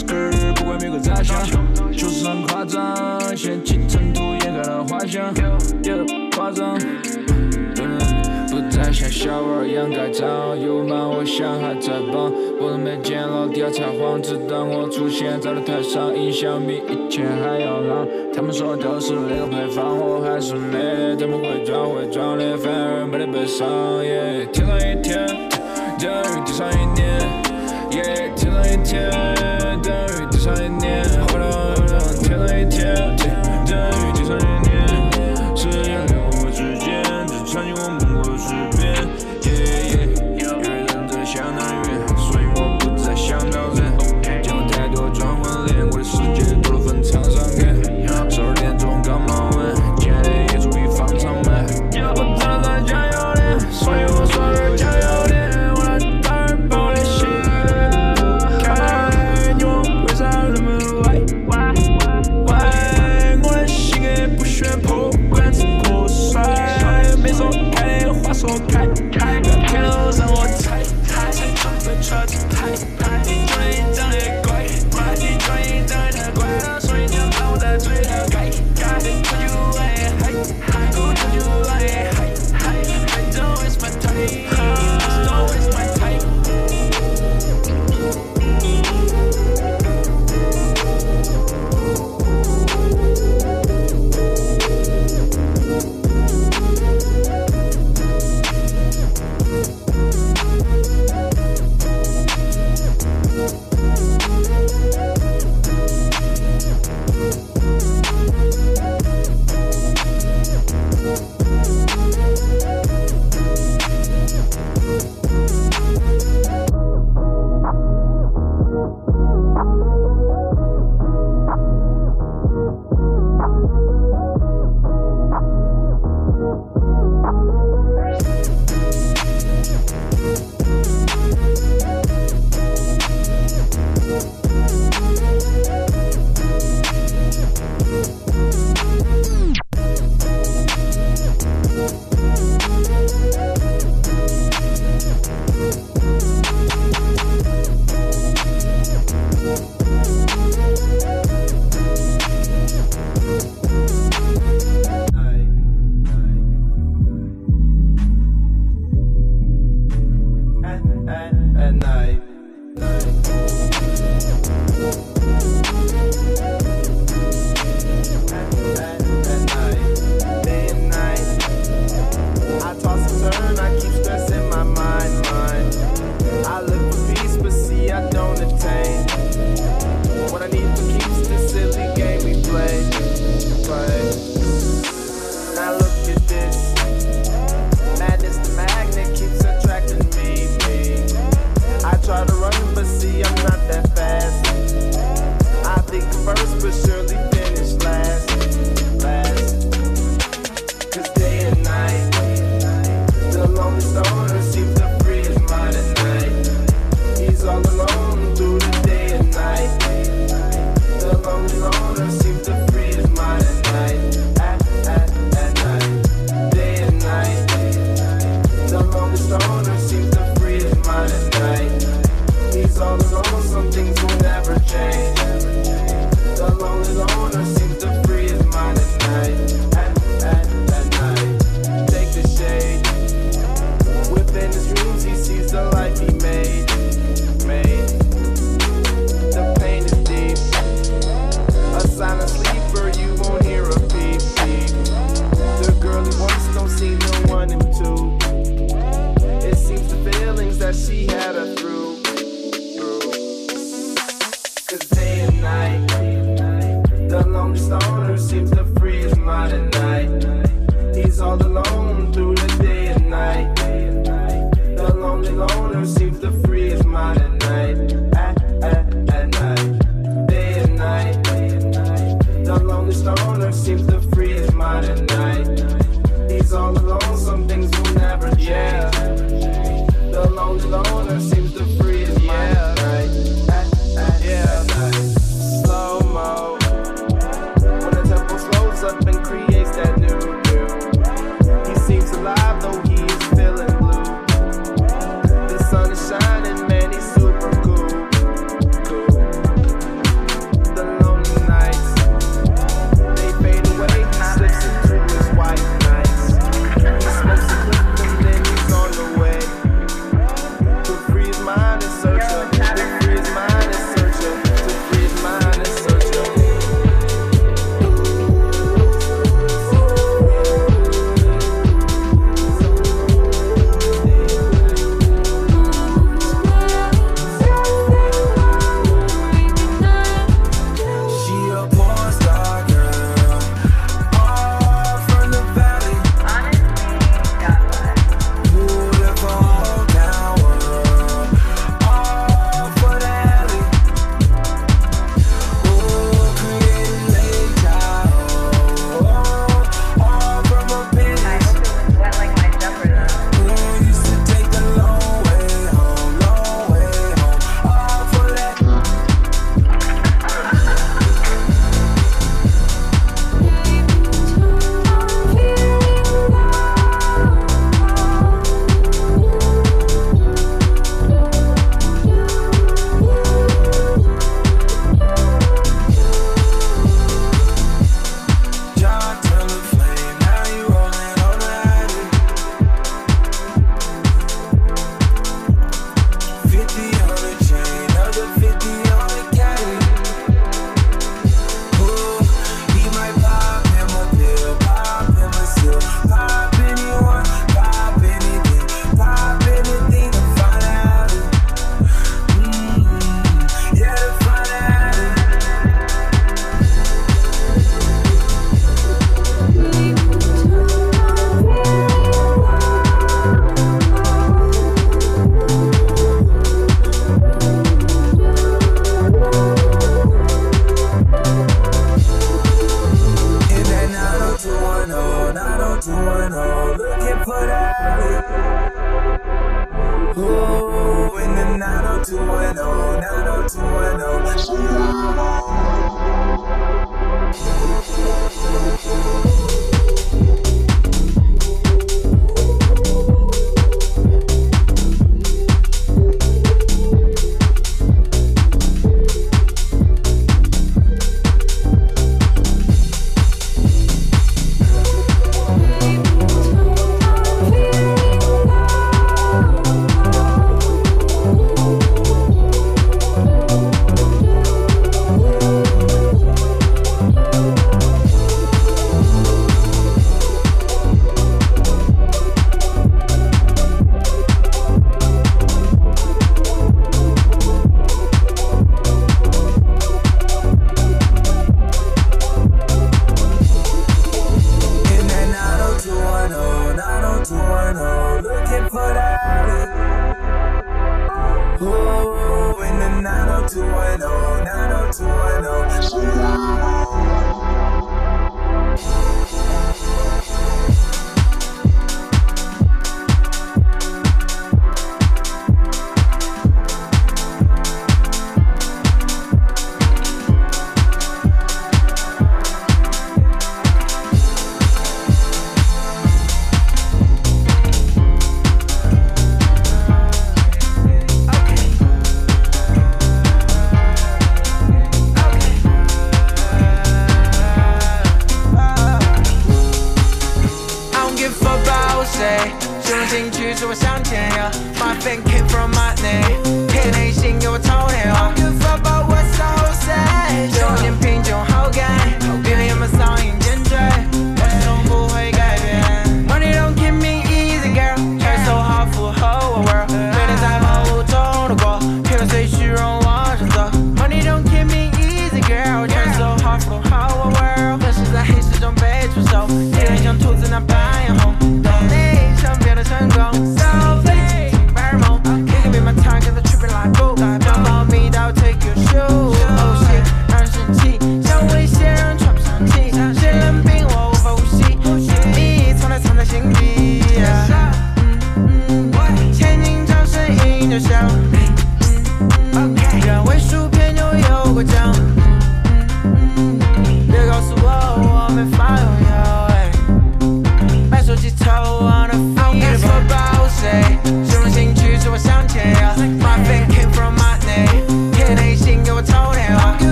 skirt，不管别个咋想，实很夸张，掀起尘土掩盖了花香。Yeah，夸张。不再像小娃儿一样盖章，有吗？我想还在帮，我都没见老爹才慌，直到我出现在了台上，音响比以前还要浪。他们说都是那个配方，我还是那，怎么会装会装的，反而没得悲伤。yeah,，天上一天，掉雨地上一年，yeah,，天上一天。等于滴上一年，花了天上一天，等于等上一年。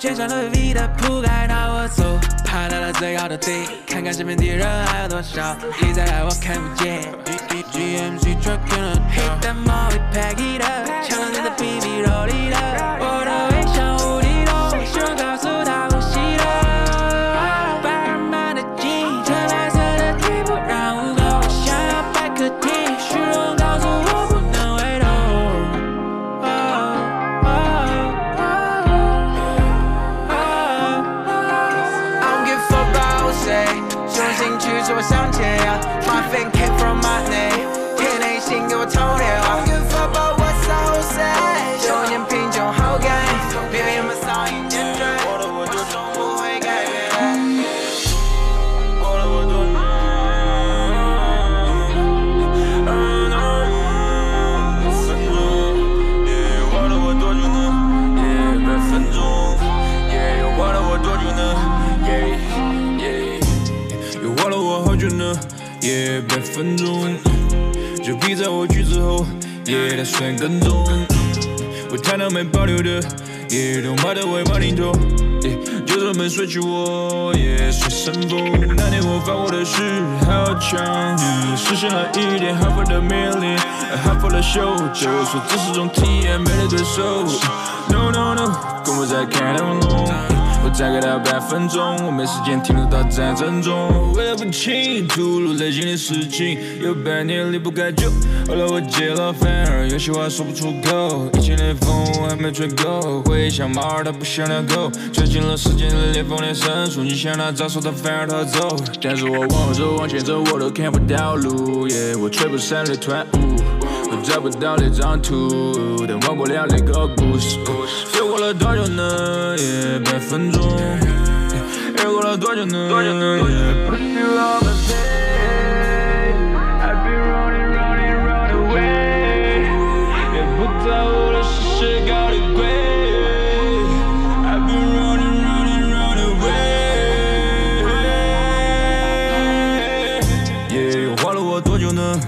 天上的 V 的铺盖，那我走，爬到了最高的顶，看看身边的人还有多少，你再来我看不见。GMC truck in a hit that Molly pack it up，抢了你的 BB roll it up，也打算跟踪。我谈到没保留的，也都码到尾巴零头。就算没睡去我也是神风。那天我发过的誓好强，实现了一点哈佛的命令，哈佛的秀，就说这是种体验，没了对手。No no no，跟我再看两龙。我再给他半分钟，我没时间停留到战争中。为了不轻易吐露内心的事情，有半年离不开酒。后来我戒了，反而有些话说不出口。以前的风我还没吹够，回忆像猫儿它不想两口，吹进了时间的裂缝里深处。你想拿招数，它反而逃走。但是我往后走，往前走，我都看不到路。耶，我吹不散的团雾。我找不到那张图，忘不了我故事过了多久呢百分钟又过了多久呢多久呢又花了我多久呢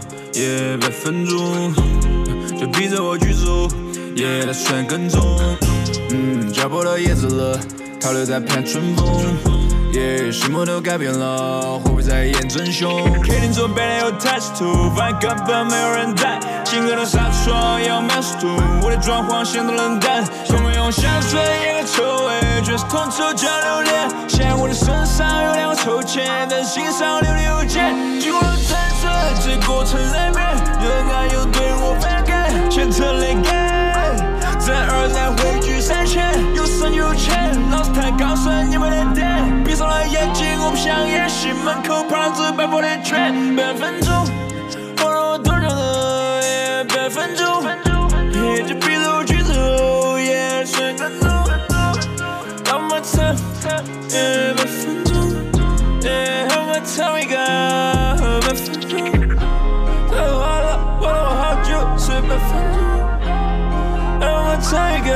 百分钟就逼着我去走也打算跟踪。嗯，浇破了叶子了，逃留在盼春风。也什么都改变了，会不会再演真凶客厅左边有 test two，发根本没有人在，性格的纱窗也有 mask two，我的装潢显得冷淡，有没用香水掩盖臭味，全是铜臭加榴莲。现在我的身上有两个臭钱，但心上留了邮件，经过了猜测，这过程难免有爱有对我反感，全程泪感，深有钱，老子太高深，你们的点，闭上了眼睛，我不想演戏，门口趴着白佛的圈，半分钟，我让我多久了？也半分钟，也就逼着我去走，也是分钟，让我唱，也半分钟，也让我唱一个半分钟，太花了，花了我好久，是半分钟。让我唱一个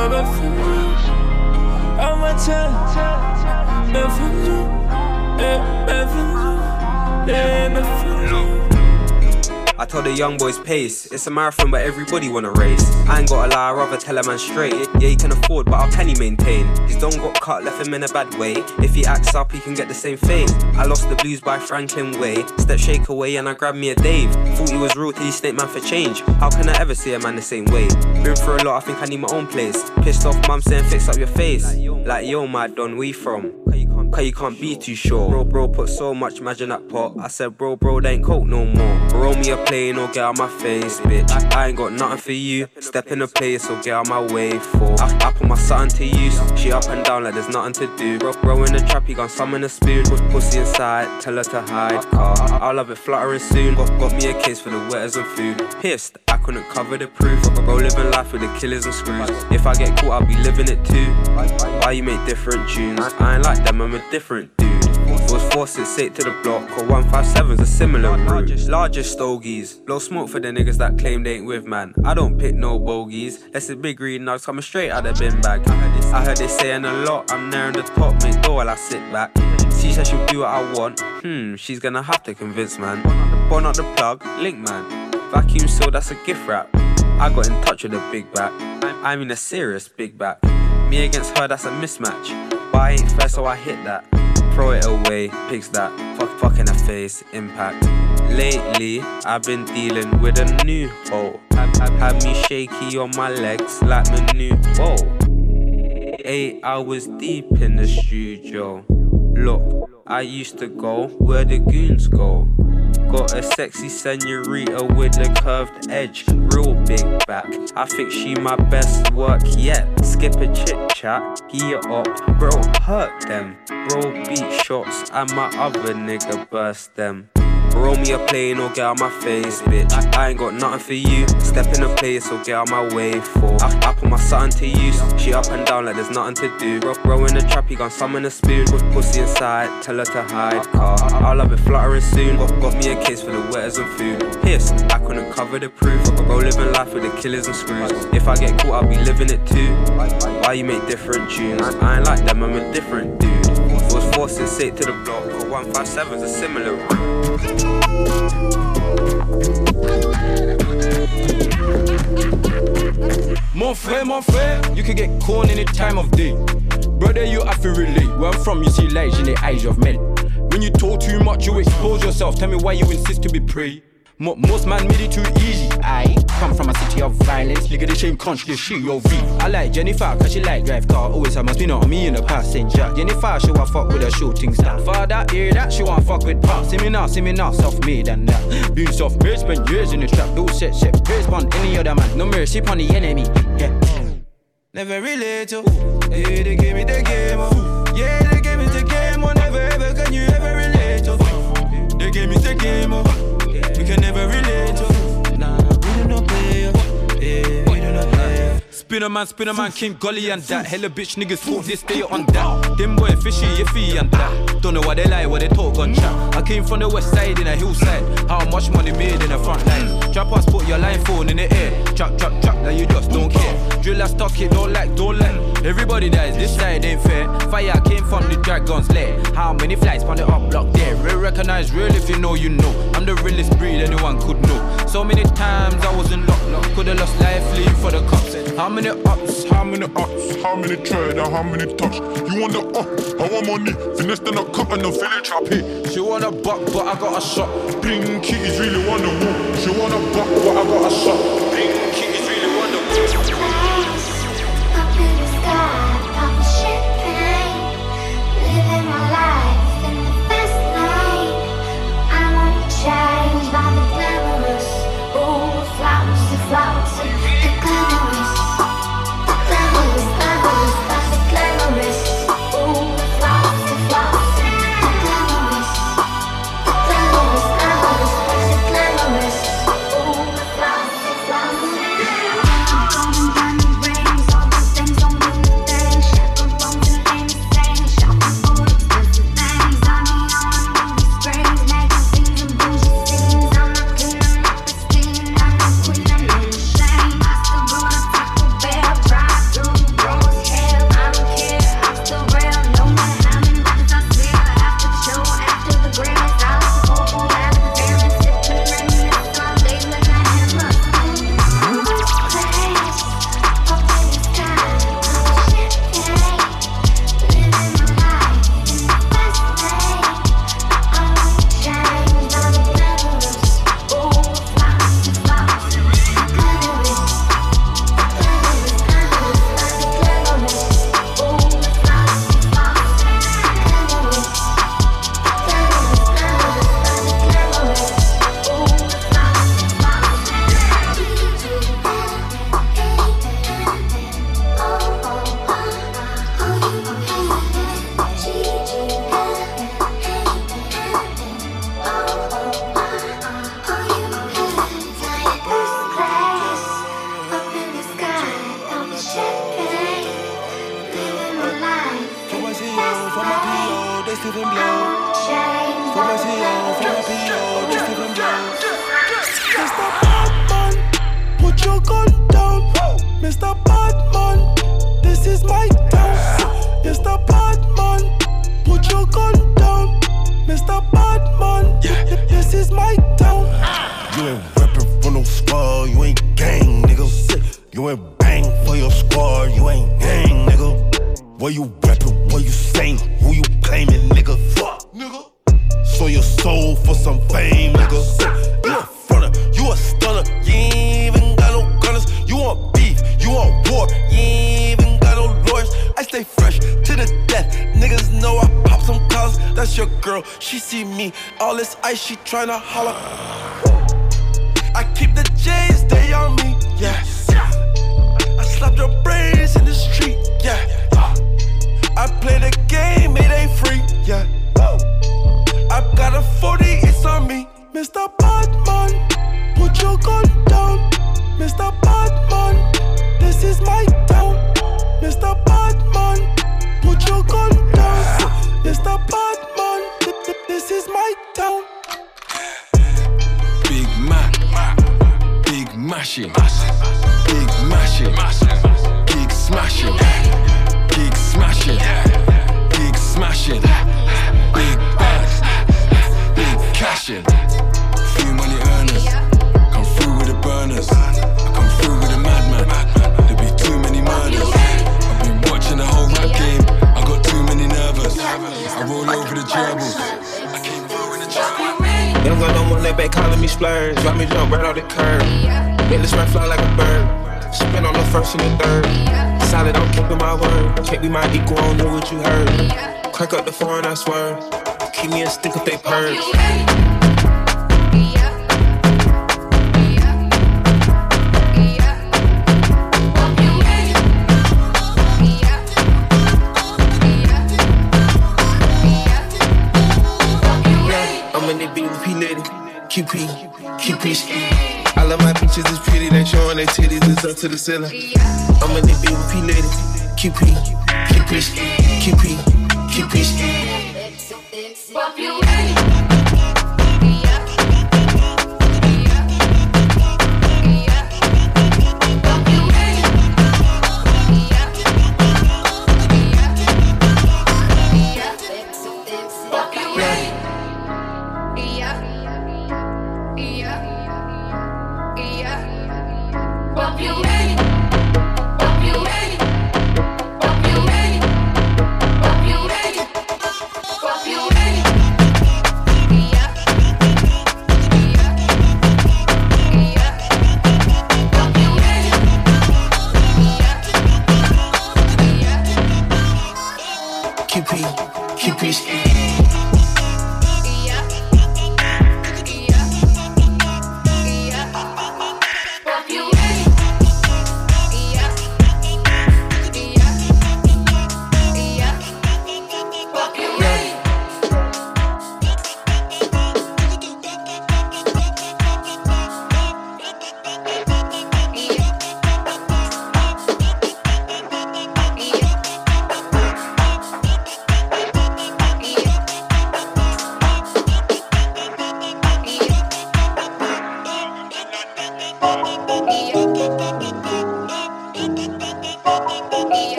never you. I'm a chance Never knew Never knew Never knew I told the young boys pace. It's a marathon, but everybody wanna race. I ain't gotta lie, I'd rather tell a man straight. Yeah, he can afford, but can he maintain? His don got cut, left him in a bad way. If he acts up, he can get the same fame. I lost the blues by Franklin Way. Step shake away, and I grabbed me a Dave. Thought he was real till he snake man for change. How can I ever see a man the same way? Been through a lot, I think I need my own place. Pissed off, mum saying fix up your face. Like yo, my don, you from? Cause you can't be too sure. Bro, bro, put so much magic in that pot. I said, bro, bro, they ain't coke no more. Roll me a plane or get out my face, bitch. I ain't got nothing for you. Step in the place or get out my way for. I, I put my something to use. She up and down like there's nothing to do. Bro, bro in the trap, he gon' summon a spoon. Put pussy inside, tell her to hide. I, I'll have it fluttering soon. Got, got me a case for the wetters and food. Pissed, I couldn't cover the proof. Bro, living life with the killers and screws. If I get caught, I'll be living it too. Why you make different tunes? I ain't like them, I'm a different dude. Was forced it straight to the block, or 157's a similar route. Largest stogies, blow smoke for the niggas that claim they ain't with man. I don't pick no bogeys, that's a big green nugs coming straight out of the bin bag. I heard they saying a lot, I'm nearing the top, make door while I sit back. She said she'll do what I want, hmm, she's gonna have to convince man. Burn out the plug, link man. Vacuum seal, that's a gift wrap. I got in touch with a big back. I mean a serious big back. Me against her, that's a mismatch. I ain't fair, so I hit that. Throw it away, picks that. Fuck, fuck in the face, impact. Lately, I've been dealing with a new hoe. Had, had, me shaky on my legs like my new whoa. Eight hours deep in the studio. Look, I used to go where the goons go. Got a sexy senorita with a curved edge, real big back. I think she my best work yet. Skip a chit chat, gear up, bro, hurt them. Bro, beat shots, and my other nigga burst them. Roll me a plane or get out my face, bitch. I, I ain't got nothing for you. Step in a place or get out my way for. I, I put my son to use. She up and down like there's nothing to do. Bro, bro in the trap, he gon' summon a spoon. Put pussy inside, tell her to hide. Car, I'll have it fluttering soon. Got, got me a case for the wetters and food. Pissed, I couldn't cover the proof. Bro, living life with the killers and screws. If I get caught, I'll be living it too. Why you make different tunes? I ain't like them, I'm a different dude. Forcing sake to the block. 157's a similar Mon frère, mon frère, you can get corn any time of day. Brother, you have to relate. Where I'm from, you see lies in the eyes of men. When you talk too much, you expose yourself. Tell me why you insist to be prey. Most man made it too easy. I come from a city of violence. Nigga, the shame crunch this shit, yo V. I like Jennifer, cause she like drive car. Always have my spin on me in the passenger. Jennifer, she want fuck with a shooting star. Father, hear that, she want fuck with pop. See me now, see me now, self made and that. Been soft made, spent years in the trap. Do set, set, praise on any other man. No mercy upon the enemy. Yeah. Never relate to. Yeah, they gave me the game. Oh. Yeah, they gave me the game. Oh, never ever can you ever relate to. They gave me the game. Oh can never relate. To. Nah, we do not play. Yeah, we do not play. Spinner man, spinner man, King Gully and that. Hella bitch niggas talk this day on that. Them boy fishy, iffy and that. Don't know why they lie, what they talk on chat. I came from the west side in a hillside. How much money made in the front line? Trap us, put your line phone in the air. Trap, trap, trap, now you just don't care. Drill, I stock it, don't like, don't let. Everybody dies, this side ain't fair. Fire came from the dragon's lair. How many flights on the up block there? Real recognize real if you know, you know. I'm the realest breed anyone could know. So many times I was in luck. Could've lost life, leave for the cops. How many ups? How many ups? How many tread and how many touch? You want the up? I want money. Finesse then I cut and the village hit. She want a buck, but I got a shot. Pink kitties really want the woo. She want a buck, but I got a shot. Flowers tryna. I keep the J's, they on me. Yeah. I slap your brains in the street. Yeah. I play the game, it ain't free. Yeah. I got a 40, it's on me. Mr. Badman, put your gun down. Mr. Badman, this is my town. Mr. Badman, put your gun down. Mr. Thi- this is my town. Mashing, Big mashing, Big smashing, Big smashing, Big smashing, Big bag, Big cashing. Few money earners, come through with the burners. I come through with a madman. There be too many murders. I've been watching the whole rap game. I got too many nervous. I roll over the gerbils. Don't got no more back calling me splurge. Drop me jump right off the curb. This rap fly like a bird. Spin on the first and the third. Solid, I'm keeping my word. Can't be my equal, I don't know what you heard. Crack up the foreign, I swear. Keep me a stick if they purge. They titties, it's up to the ceiling. I'm in the BVP lady. QP, QP ski. QP, QP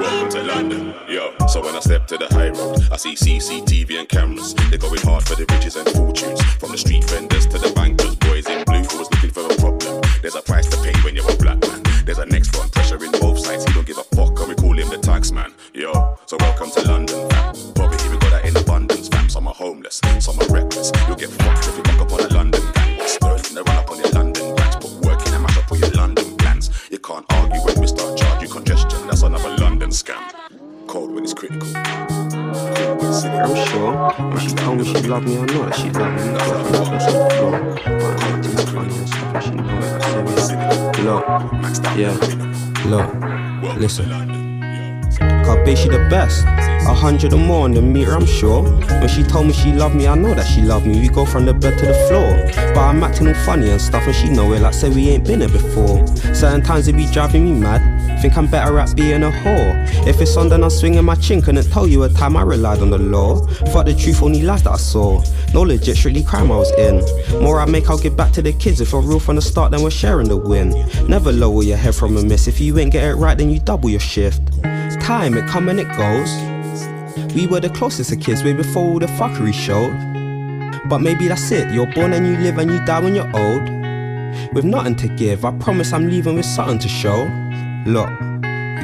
Welcome to London, yo. So when I step to the high road, I see CCTV and cameras. They're going hard for the riches and fortunes. From the street vendors to the bankers, boys in blue always looking for a problem. There's a price to pay when you're a black man. There's a next front pressure in both sides. He don't give a fuck, and we call him the tax man, yo. So welcome to London, fam. We got that in abundance, fam. Some are homeless, some are reckless. You'll get fucked if you told me me, know that she loved me. On the floor. But I'm acting funny and stuff, and she know it. Look, yeah, look, listen. Cause she the best. A hundred or more on the meter, I'm sure. When she told me she loved me, I know that she loved me. We go from the bed to the floor. But I'm acting all funny and stuff, and she know it. Like, say we ain't been here before. Certain times it be driving me mad. Think I'm better at being a whore. If it's on, then I'm swinging my chin. Couldn't tell you a time I relied on the law. Fuck the truth, only lies that I saw. No legit, strictly crime I was in. More I make, I'll give back to the kids. If I'm real from the start, then we're sharing the win. Never lower your head from a miss. If you ain't get it right, then you double your shift. Time, it come and it goes. We were the closest to kids way before all the fuckery showed. But maybe that's it. You're born and you live and you die when you're old. With nothing to give, I promise I'm leaving with something to show. Look,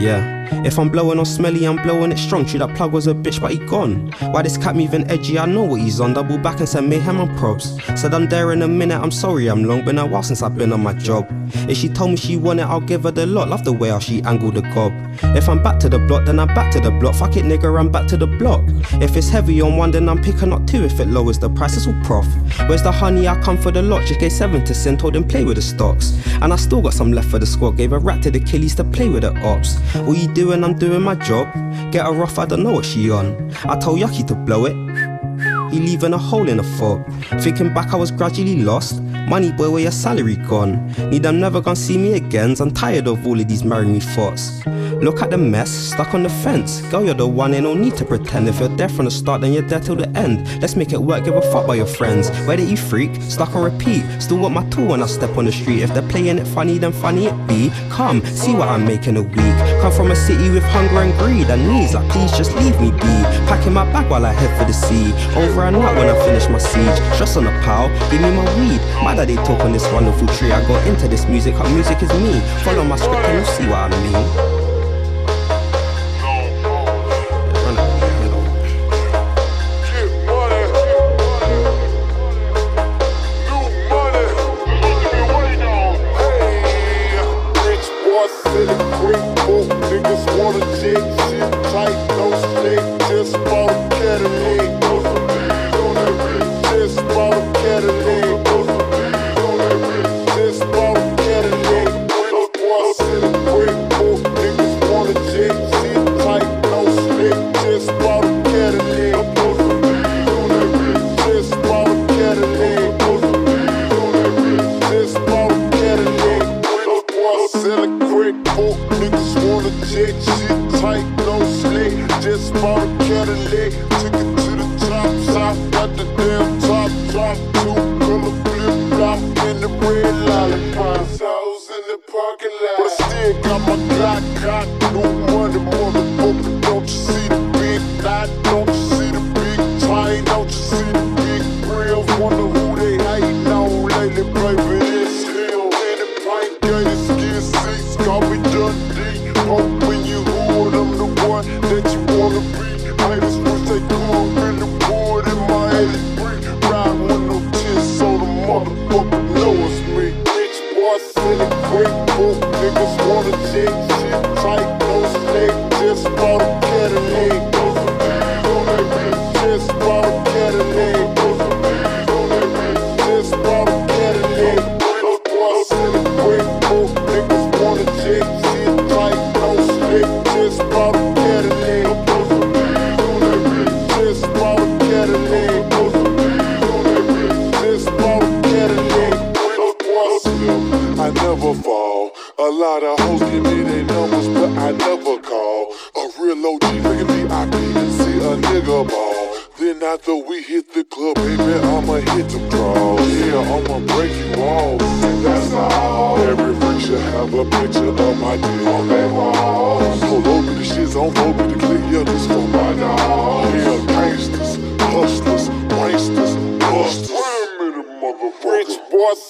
yeah. If I'm blowing on smelly, I'm blowing it strong. True, that plug was a bitch, but he gone. Why this cat moving edgy? I know what he's on. Double back and send mayhem and props. Said I'm there in a minute, I'm sorry I'm long. Been a while since I've been on my job. If she told me she want it, I'll give her the lot. Love the way how she angled the gob. If I'm back to the block, then I'm back to the block. Fuck it, nigga, I'm back to the block. If it's heavy on one, then I'm picking up two. If it lowers the price, it's all prof. Where's the honey? I come for the lot. Just gave seven to sin, told him play with the stocks. And I still got some left for the squad. Gave a rat to the killies to play with the ops. What you doing? I'm doing my job. Get her off, I don't know what she on. I told Yucky to blow it. He leaving a hole in the foot. Thinking back, I was gradually lost. Money boy, where your salary gone? Need them never gonna see me again. I'm tired of all of these marry me thoughts. Look at the mess, stuck on the fence. Girl, you're the one, ain't no need to pretend. If you're there from the start, then you're there till the end. Let's make it work, give a fuck by your friends. Where did you freak? Stuck on repeat. Still got my tool when I step on the street. If they're playing it funny, then funny it be. Come, see what I'm making a week. Come from a city with hunger and greed and needs. Like, please just leave me be. Packing my bag while I head for the sea. Over and out when I finish my siege. Stress on the pile, give me my weed. My daddy talk on this wonderful tree. I got into this music, cause music is me. Follow my script and you'll see what I mean.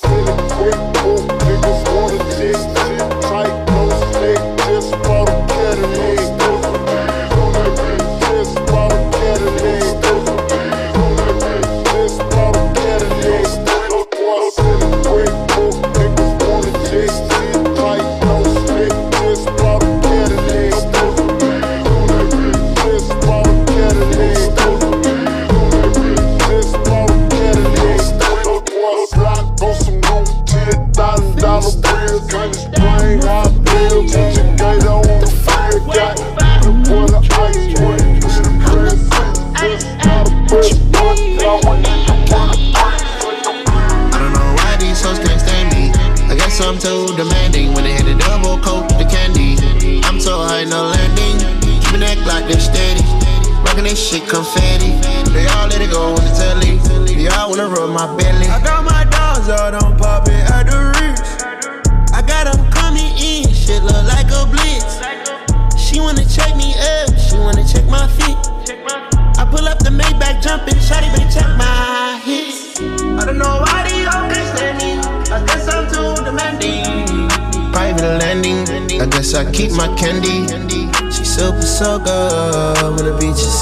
I'm too demanding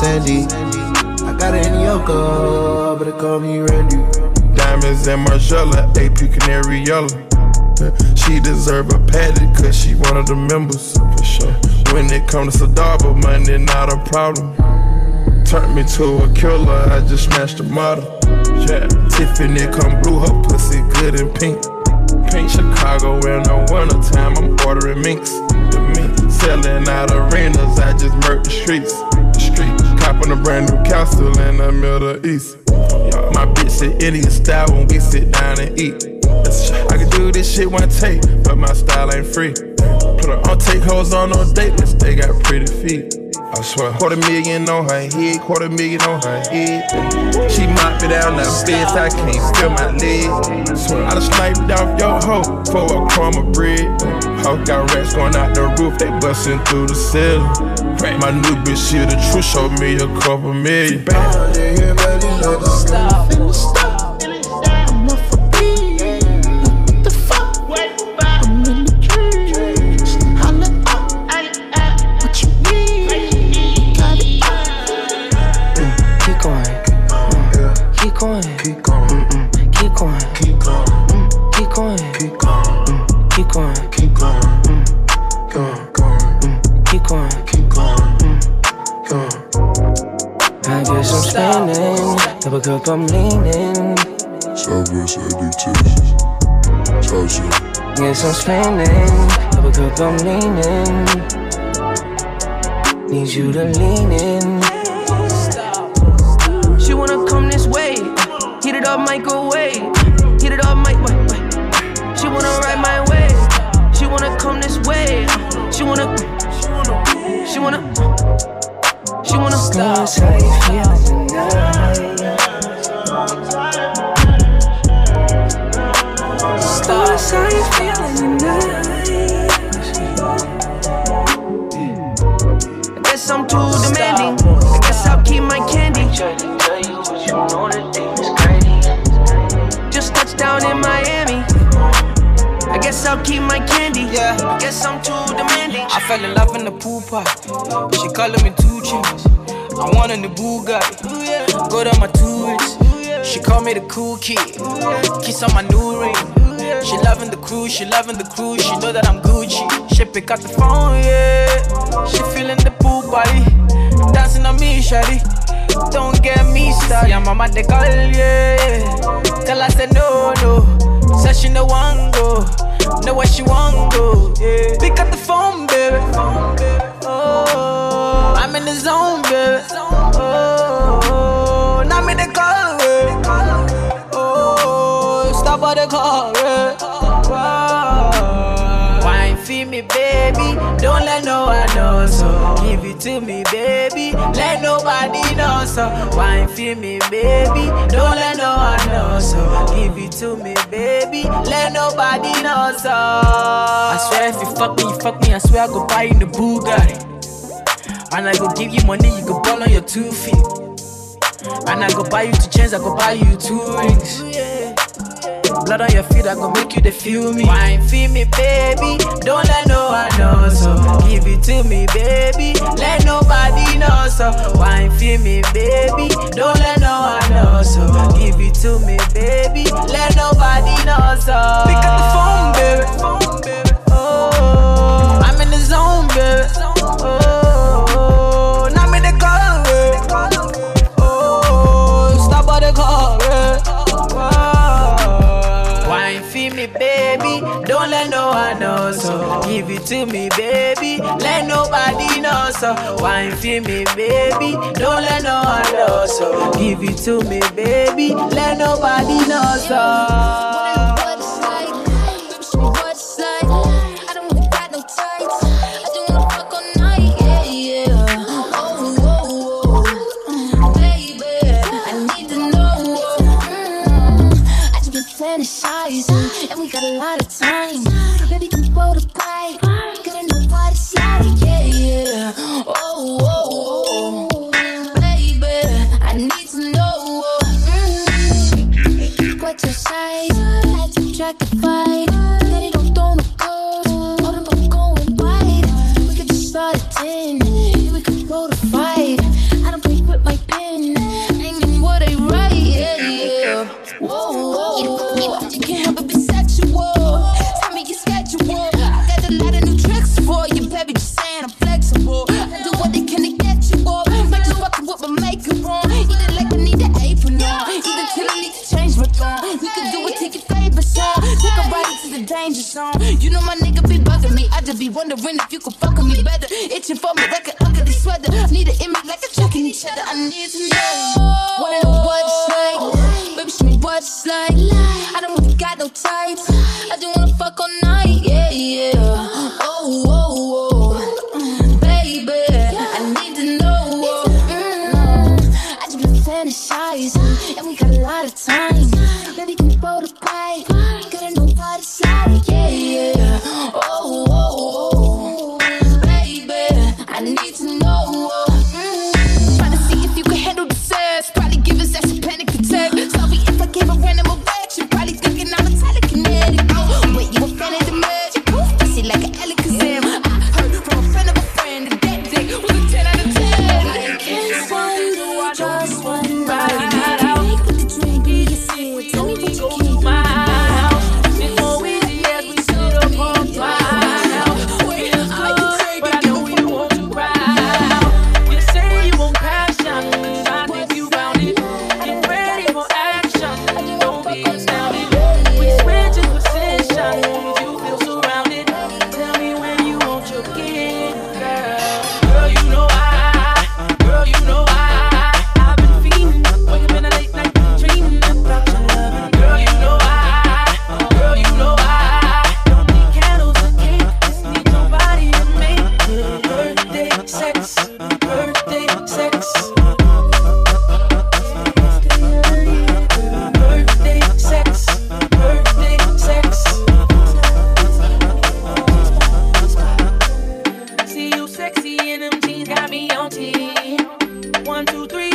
sandy. I got it in Yoko, but they call me Randy. Diamonds and Margiela, AP Canary Yellow. She deserve a patty cause she one of the members. For sure. When it comes to Sadaba, money not a problem. Turned me to a killer, I just smashed the model. Yeah, Tiffany come blue, her pussy good and pink. Pink Chicago in the winter time, I'm ordering minks. The mink selling out arenas, I just murked the streets. Copping a brand new castle in the Middle East. My bitch said Indian style when we sit down and eat. I can do this shit one take, but my style ain't free. Put her on take hoes on no date list, they got pretty feet. I swear, quarter million on her head, quarter million on her head. She mopped me down the stairs, I can't feel my leg. Swear, I done sniped off your hoe for a crumb of bread. Hoe got rats going out the roof, they busting through the ceiling. My new bitch, she the truth, showed me a couple million. Stop. Stop. Double cup, I'm leaning. Southwest addictions. Tulsa. Guess I'm spinning. Double cup, I'm leaning. Need you to lean in. She wanna come this way. Heat it up, microwave. Heat it up, mic. Wait, wait. She wanna ride my way. She wanna come this way. She wanna. She wanna. She wanna stop. how you feeling tonight. Stars, how you feeling tonight? I guess I'm too demanding. I guess I'll keep my candy. Just touched down in Miami. I guess I'll keep my candy. Yeah. I guess I'm too demanding. I fell in love in the pool party. She calling me two chains. I want a new Bugatti. Go to my tourists. She call me the cool kid. Kiss on my new ring. She loving the crew, she loving the crew. She know that I'm Gucci. She pick up the phone, yeah. She feeling the pool party. Dancing on me, shawty. Don't get me started. Yeah, mama they call, yeah. Tell her say no, no. Said she no want go. Know where she want go. Yeah. Pick up the phone, baby. Oh, I'm in the zone, baby. By the car. Wine feed me, baby. Don't let no one know so. Give it to me, baby. Let nobody know so. Wine feed me, baby. Don't let no one know so. Give it to me, baby. Let nobody know so. I swear if you fuck me, you fuck me. I swear I go buy you the Bugatti. And I go give you money, you go ball on your two feet. And I go buy you two chains, I go buy you two rings. Blood on your feet, I go make you the feel me. Wine feel me, baby. Don't let no one know so. Give it to me, baby. Let nobody know so. Wine feel me, baby. Don't let no to me, baby. Let nobody know so. Wine feed me, baby. Don't let no one know so. Give it to me, baby. Let nobody know so. tonight. Wanna know what's like? Baby, show me what's like. I don't one, two, three.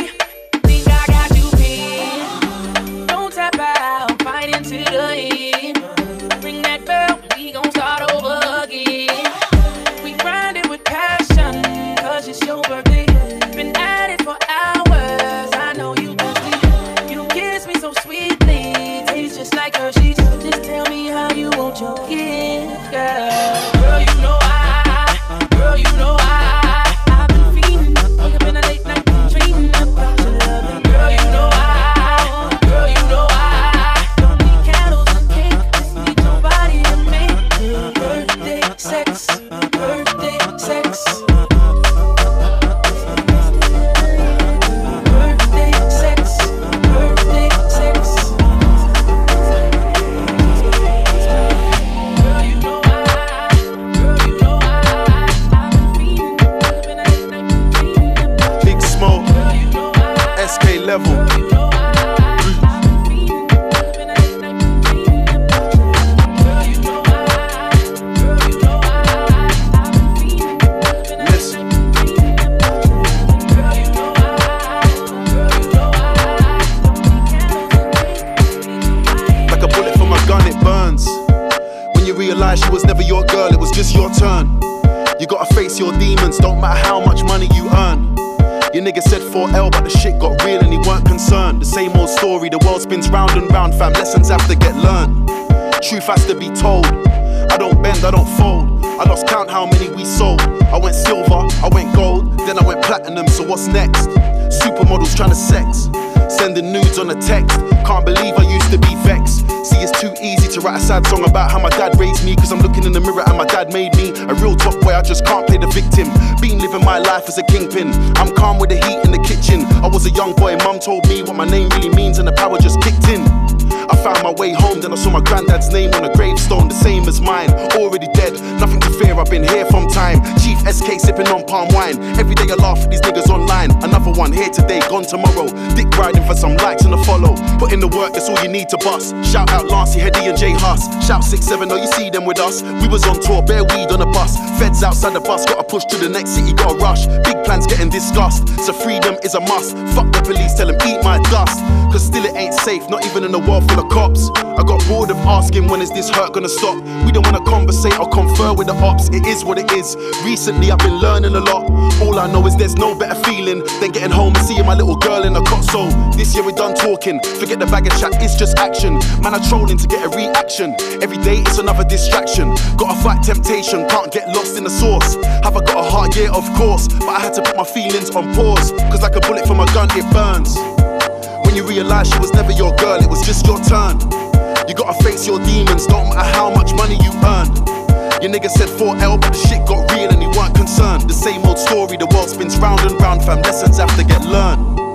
platinum, so what's next? Supermodels trying to sex. Sending nudes on a text. Can't believe I used to be vexed. See, it's too easy to write a sad song about how my dad raised me. Cause I'm looking in the mirror and my dad made me a real top boy. I just can't play the victim. Been living my life as a kingpin. I'm calm with the heat in the kitchen. I was a young boy, mum told me what my name really means, and the power just kicked in. I found my way home, then I saw my granddad's name on a gravestone, the same as mine. Already dead, nothing to fear, I've been here from time. Chief SK sipping on palm wine. Every day I laugh at these niggas online. Another one here today, gone tomorrow. Dick riding for some likes and a follow. Put in the work, that's all you need to bust. Shout out Lancy, Heady, and J Hus. Shout 6 7, oh, you see them with us. We was on tour, bare weed on a bus. Feds outside the bus, gotta push to the next city, gotta rush. Big plans getting discussed, so freedom is a must. Fuck the police, tell them eat my dust. Cause still it ain't safe, not even in a world full of cops. I got bored of asking when is this hurt gonna stop. We don't wanna conversate or confer with the ops, it is what it is. Recently I've been learning a lot. All I know is there's no better feeling than getting home and seeing my little girl in a cot. So this year we done talking, forget the bag of chat, it's just action. Man, I'm trolling to get a reaction. Every day it's another distraction. Gotta fight temptation, can't get lost in the source. Have I got a heart? Yeah, of course. But I had to put my feelings on pause. Cause like a bullet from a gun, it burns. When you realize she was never your girl, it was just your turn. You gotta face your demons, don't matter how much money you earn. Your nigga said 4L, but the shit got real and he weren't concerned. The same old story, the world spins round and round, fam. Lessons have to get learned.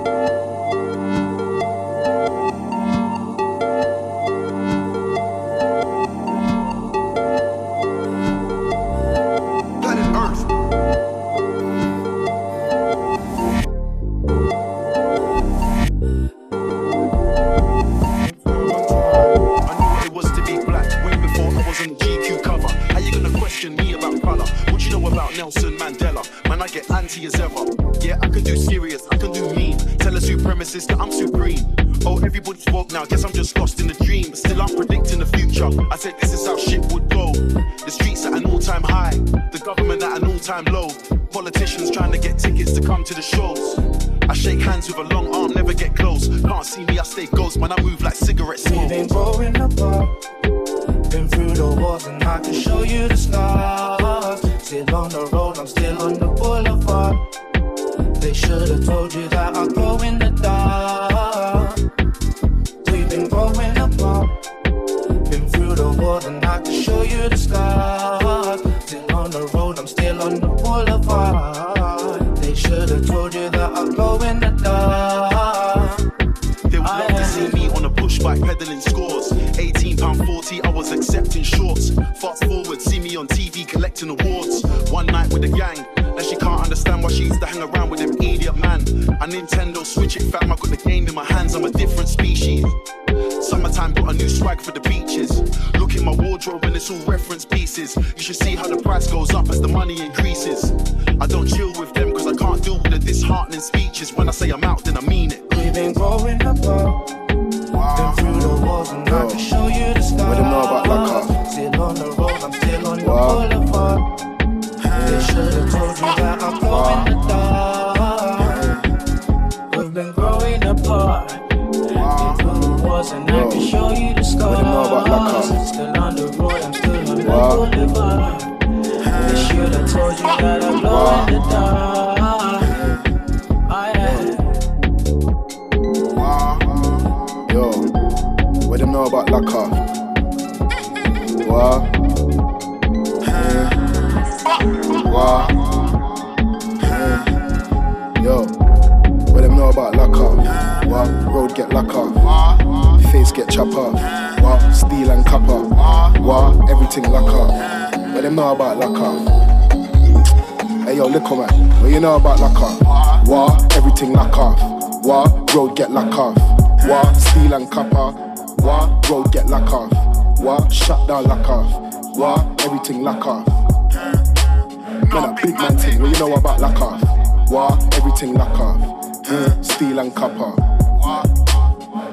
Shut down lock off. What? Everything lock off. Man, a big man thing, what you know about lock off? What? Everything lock off. Mm, steel and copper.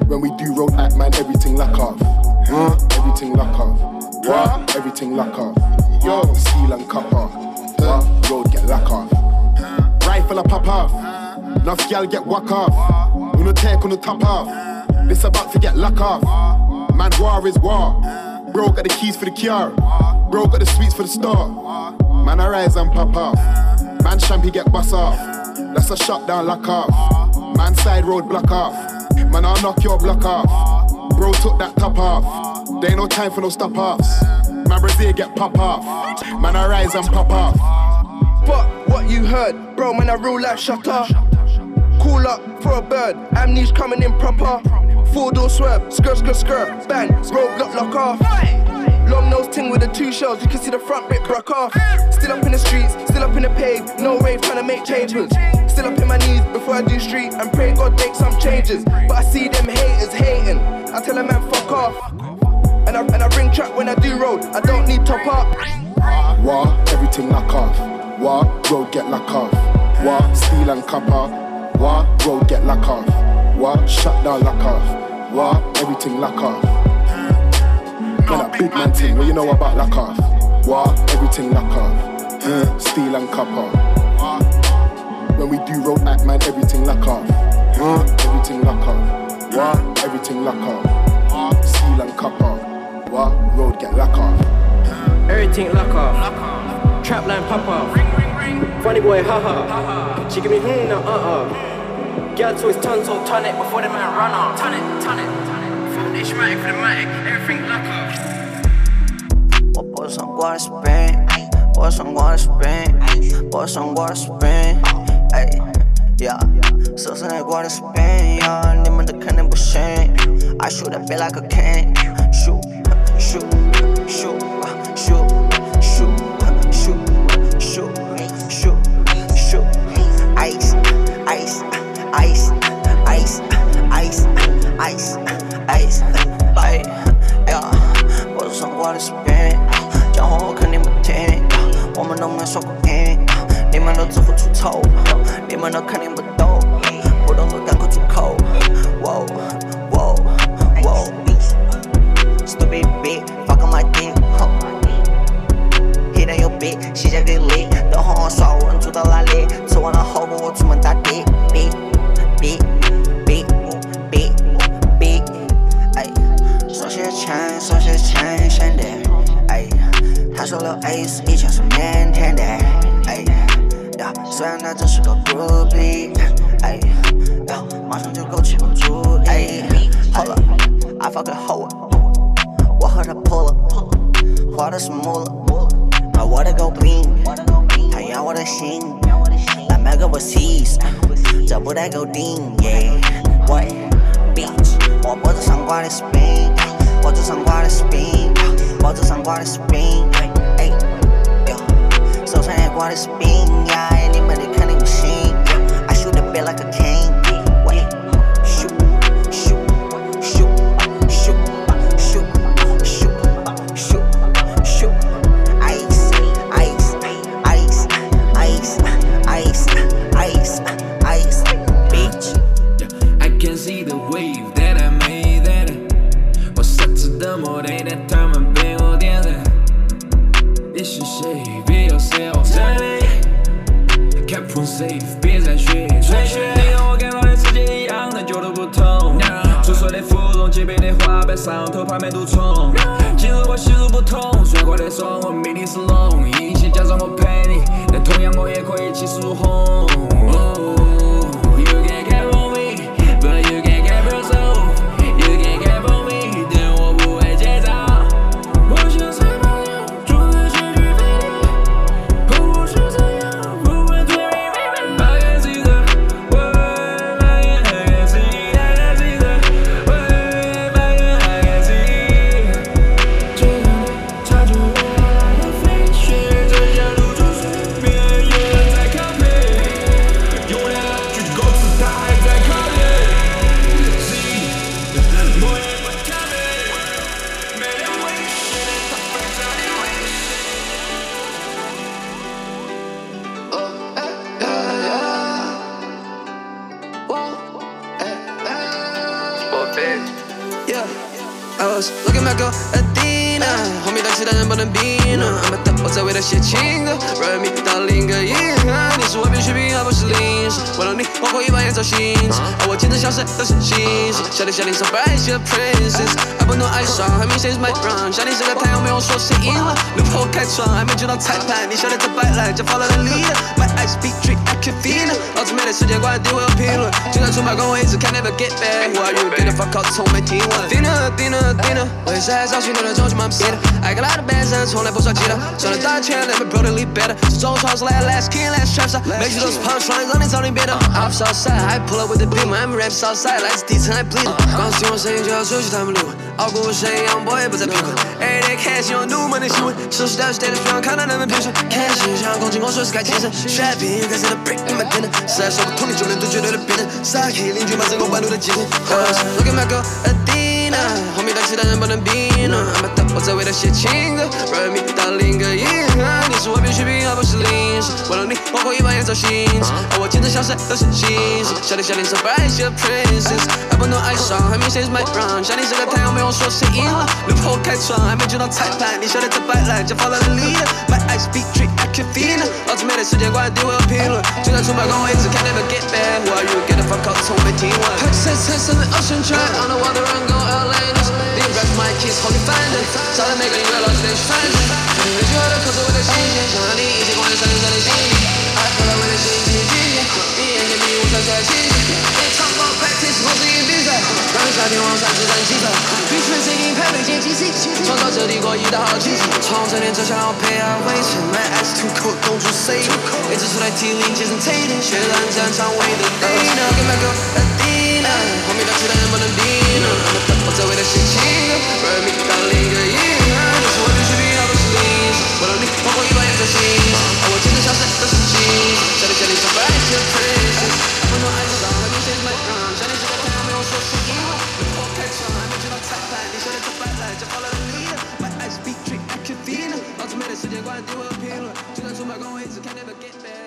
When we do road act, man, everything lock off. Mm, everything lock off. What? Everything lock off. Yo, steel and copper. What? Road get lock off. Rifle a pop off. Enough gal get whack off. You no take on the top off. This about to get lock off. Man, war is war. Bro got the keys for the car. Bro got the sweets for the star. Man, I rise and pop off. Man, champy get bust off. That's a shutdown lock off. Man, side road block off. Man, I'll knock your block off. Bro took that top off. There ain't no time for no stop offs. Man, Brazil get pop off. Man, I rise and pop off. Fuck what you heard, bro. Man, I real life shutter. Cool up for a bird. Amnesia coming in proper. Four door swerve, skirt, skirt, skirt, bang. Bro, lock, lock off. Long nose ting with the two shells, you can see the front bit broke off. Still up in the streets, still up in the pave, no rave trying to make changes. Still up in my knees before I do street and pray God make some changes. But I see them haters hating, I tell them man fuck off. And I, and I bring trap when I do road, I don't need top up. War, everything lock off. War, road get lock off. War, steel and copper. War, road get lock off. War, shut down lock off. War, everything lock off. Man, that big man thing, what you know about lock off? War, everything lock off. Uh, steel and copper. When we do road act, man, everything lock off. Uh, everything lock off. War, everything lock off. Steel and copper. War, road get lock off. Everything lock off. Trap line pop off. Funny boy, haha. She give me hmm, no, uh uh. Girls always turn so turn it before the man run out. Turn it, turn it, turn it. Foundation matic for the matic, everything black up. What boys on water spring? Boys on water spring? Boys on water spring? Ay, yeah. So, so, water spring, yeah. Name of the cannon, I shoot a bit like a can. 讲话我肯定不听，我们都没说过硬，你们都只会出丑，你们都肯定不懂，不懂都赶快出口。Whoa, whoa, whoa. Stupid bitch, fuck my dick. huh. Hit on your bitch，洗下给力，等会我耍无人住到哪里？吃完了后果我出门打的。B B B B B，哎，手写钱，手写钱，现的，哎，他说了 Ace 以前是腼腆的，哎，呀，虽然他只是个 groupie，哎，呀，马上就勾起我注意，好了，I fuck it 后我和他 pull up，花的是木了，把我的狗病，他要我的心，来买个 overseas，这不带狗顶，yeah，喂，bitch，我脖子上挂的是冰，脖子上挂的是冰，脖子上挂的是冰，哎，哟，water spin, yeah, anybody kind of machine. Yeah. I shoot a bit like a can. 摄像头拍没毒虫，进入我吸入不同，帅过的说，我命里是龙。就当裁判，你晓得这摆烂就 follow the leader。My eyes be trick, I can feel it。老子没得时间管定我和评论，就算出卖光我一直看 never get back。Who are you? Get the fuck out，从没听闻。Dinner, dinner, dinner，为啥找新的人总是蛮逼的？I got a lot of bands，从来不耍吉他，赚了大钱，let me build a little better。这种创始来，last king, last t r a p s 每句都是 punchline，让你早点别的。I'm so side，I pull up with the beat，my rap is south side。来自底层 I bleed。光听我声音就要出去他们路。熬过深夜，Boy 不再贫困。Every day cashing on new money，手头是大是小都一样，看到那份 payroll cash。想要攻击我，随时开枪。Shabby，开始的 break in my pen。时代少了同龄，就面对绝对的别人。Sorry，邻居骂声，我满足的几。Cause，look at my girl，a thief。Adina，后面的其他人不能比呢。I'm a top，我在为她写情歌，Run me 到另一个银河，你是我必需品而不是零食。为了你，我可以把演奏心事，而我坚持消失都是心事。小脸小脸 surprise your princess，I 不能爱上，还明显是 my run。像你这个太阳没有说谁赢了，路破开窗还没见到裁判，你晓得这摆烂就发了 leader。My eyes beat drink I can feel it，老子没得时间管地位和评论，就算出卖光我一直看 never get back。Who are you get the fuck out 从没听完。Success has on the ocean track on the water and go Atlantis。Leave rest my kids holy fandom，少了每个音乐老师得去翻身。那句话的口是为了新鲜，想让你一起光年闪亮在你心里。 我的身一眼 Athena，后面的不场唯一的 Athena，后面来也没人理我的一个一 i'm just follow the leader. My trick, gonna do a appeal. Just not too can never get there.